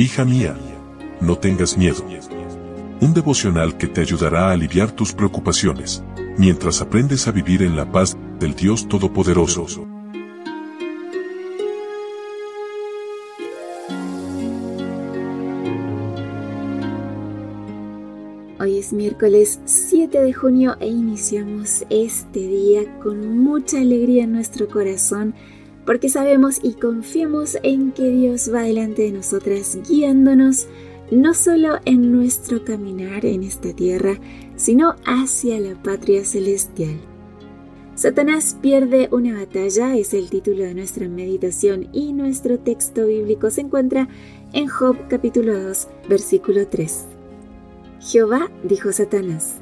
Hija mía, no tengas miedo. Un devocional que te ayudará a aliviar tus preocupaciones, mientras aprendes a vivir en la paz del Dios Todopoderoso. Hoy es miércoles 7 de junio e iniciamos este día con mucha alegría en nuestro corazón porque sabemos y confiamos en que Dios va delante de nosotras guiándonos no solo en nuestro caminar en esta tierra, sino hacia la patria celestial. Satanás pierde una batalla es el título de nuestra meditación y nuestro texto bíblico se encuentra en Job capítulo 2 versículo 3. Jehová dijo Satanás,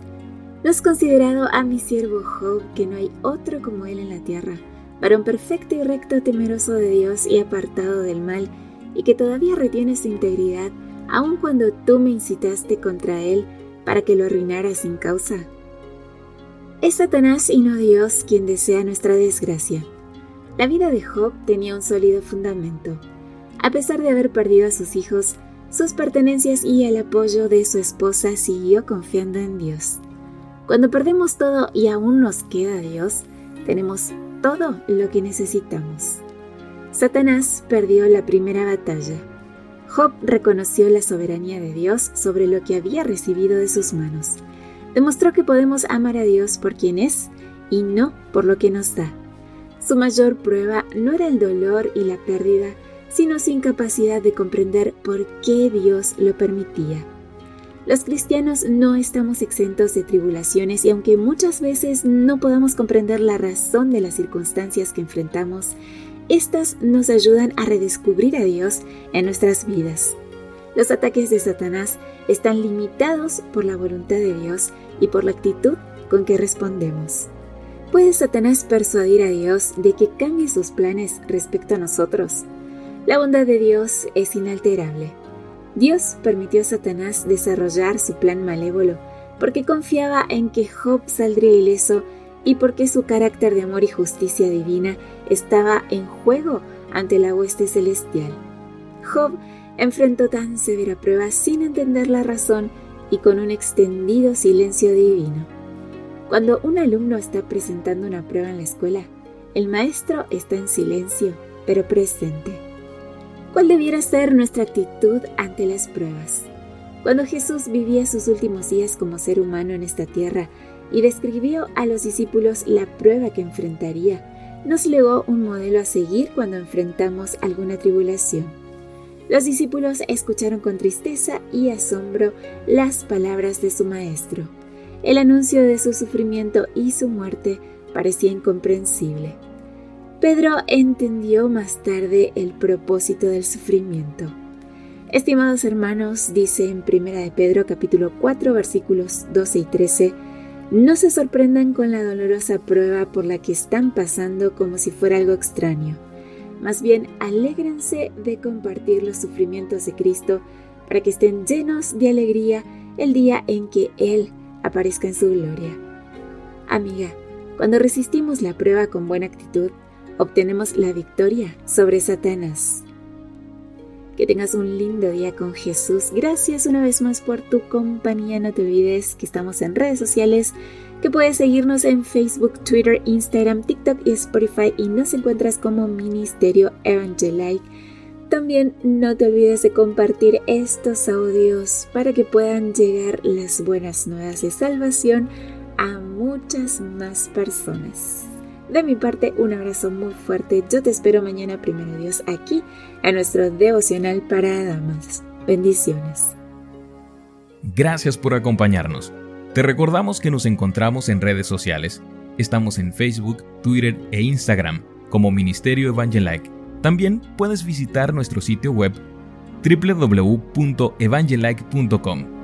¿no has considerado a mi siervo Job que no hay otro como él en la tierra? Varón perfecto y recto, temeroso de Dios y apartado del mal, y que todavía retiene su integridad, aun cuando tú me incitaste contra él para que lo arruinara sin causa. Es Satanás y no Dios quien desea nuestra desgracia. La vida de Job tenía un sólido fundamento. A pesar de haber perdido a sus hijos, sus pertenencias y el apoyo de su esposa, siguió confiando en Dios. Cuando perdemos todo y aún nos queda Dios, tenemos todo lo que necesitamos. Satanás perdió la primera batalla. Job reconoció la soberanía de Dios sobre lo que había recibido de sus manos. Demostró que podemos amar a Dios por quien es y no por lo que nos da. Su mayor prueba no era el dolor y la pérdida, sino su incapacidad de comprender por qué Dios lo permitía. Los cristianos no estamos exentos de tribulaciones y aunque muchas veces no podamos comprender la razón de las circunstancias que enfrentamos, estas nos ayudan a redescubrir a Dios en nuestras vidas. Los ataques de Satanás están limitados por la voluntad de Dios y por la actitud con que respondemos. ¿Puede Satanás persuadir a Dios de que cambie sus planes respecto a nosotros? La bondad de Dios es inalterable. Dios permitió a Satanás desarrollar su plan malévolo porque confiaba en que Job saldría ileso y porque su carácter de amor y justicia divina estaba en juego ante la hueste celestial. Job enfrentó tan severa prueba sin entender la razón y con un extendido silencio divino. Cuando un alumno está presentando una prueba en la escuela, el maestro está en silencio, pero presente. ¿Cuál debiera ser nuestra actitud ante las pruebas? Cuando Jesús vivía sus últimos días como ser humano en esta tierra y describió a los discípulos la prueba que enfrentaría, nos legó un modelo a seguir cuando enfrentamos alguna tribulación. Los discípulos escucharon con tristeza y asombro las palabras de su Maestro. El anuncio de su sufrimiento y su muerte parecía incomprensible. Pedro entendió más tarde el propósito del sufrimiento. Estimados hermanos, dice en 1 de Pedro capítulo 4 versículos 12 y 13, no se sorprendan con la dolorosa prueba por la que están pasando como si fuera algo extraño. Más bien, alégrense de compartir los sufrimientos de Cristo para que estén llenos de alegría el día en que Él aparezca en su gloria. Amiga, cuando resistimos la prueba con buena actitud, obtenemos la victoria sobre Satanás. Que tengas un lindo día con Jesús. Gracias una vez más por tu compañía. No te olvides que estamos en redes sociales, que puedes seguirnos en Facebook, Twitter, Instagram, TikTok y Spotify y nos encuentras como Ministerio Evangelike. También no te olvides de compartir estos audios para que puedan llegar las buenas nuevas de salvación a muchas más personas. De mi parte, un abrazo muy fuerte. Yo te espero mañana, primero Dios, aquí a nuestro devocional para damas. Bendiciones. Gracias por acompañarnos. Te recordamos que nos encontramos en redes sociales. Estamos en Facebook, Twitter e Instagram como Ministerio Evangelike. También puedes visitar nuestro sitio web www.evangelike.com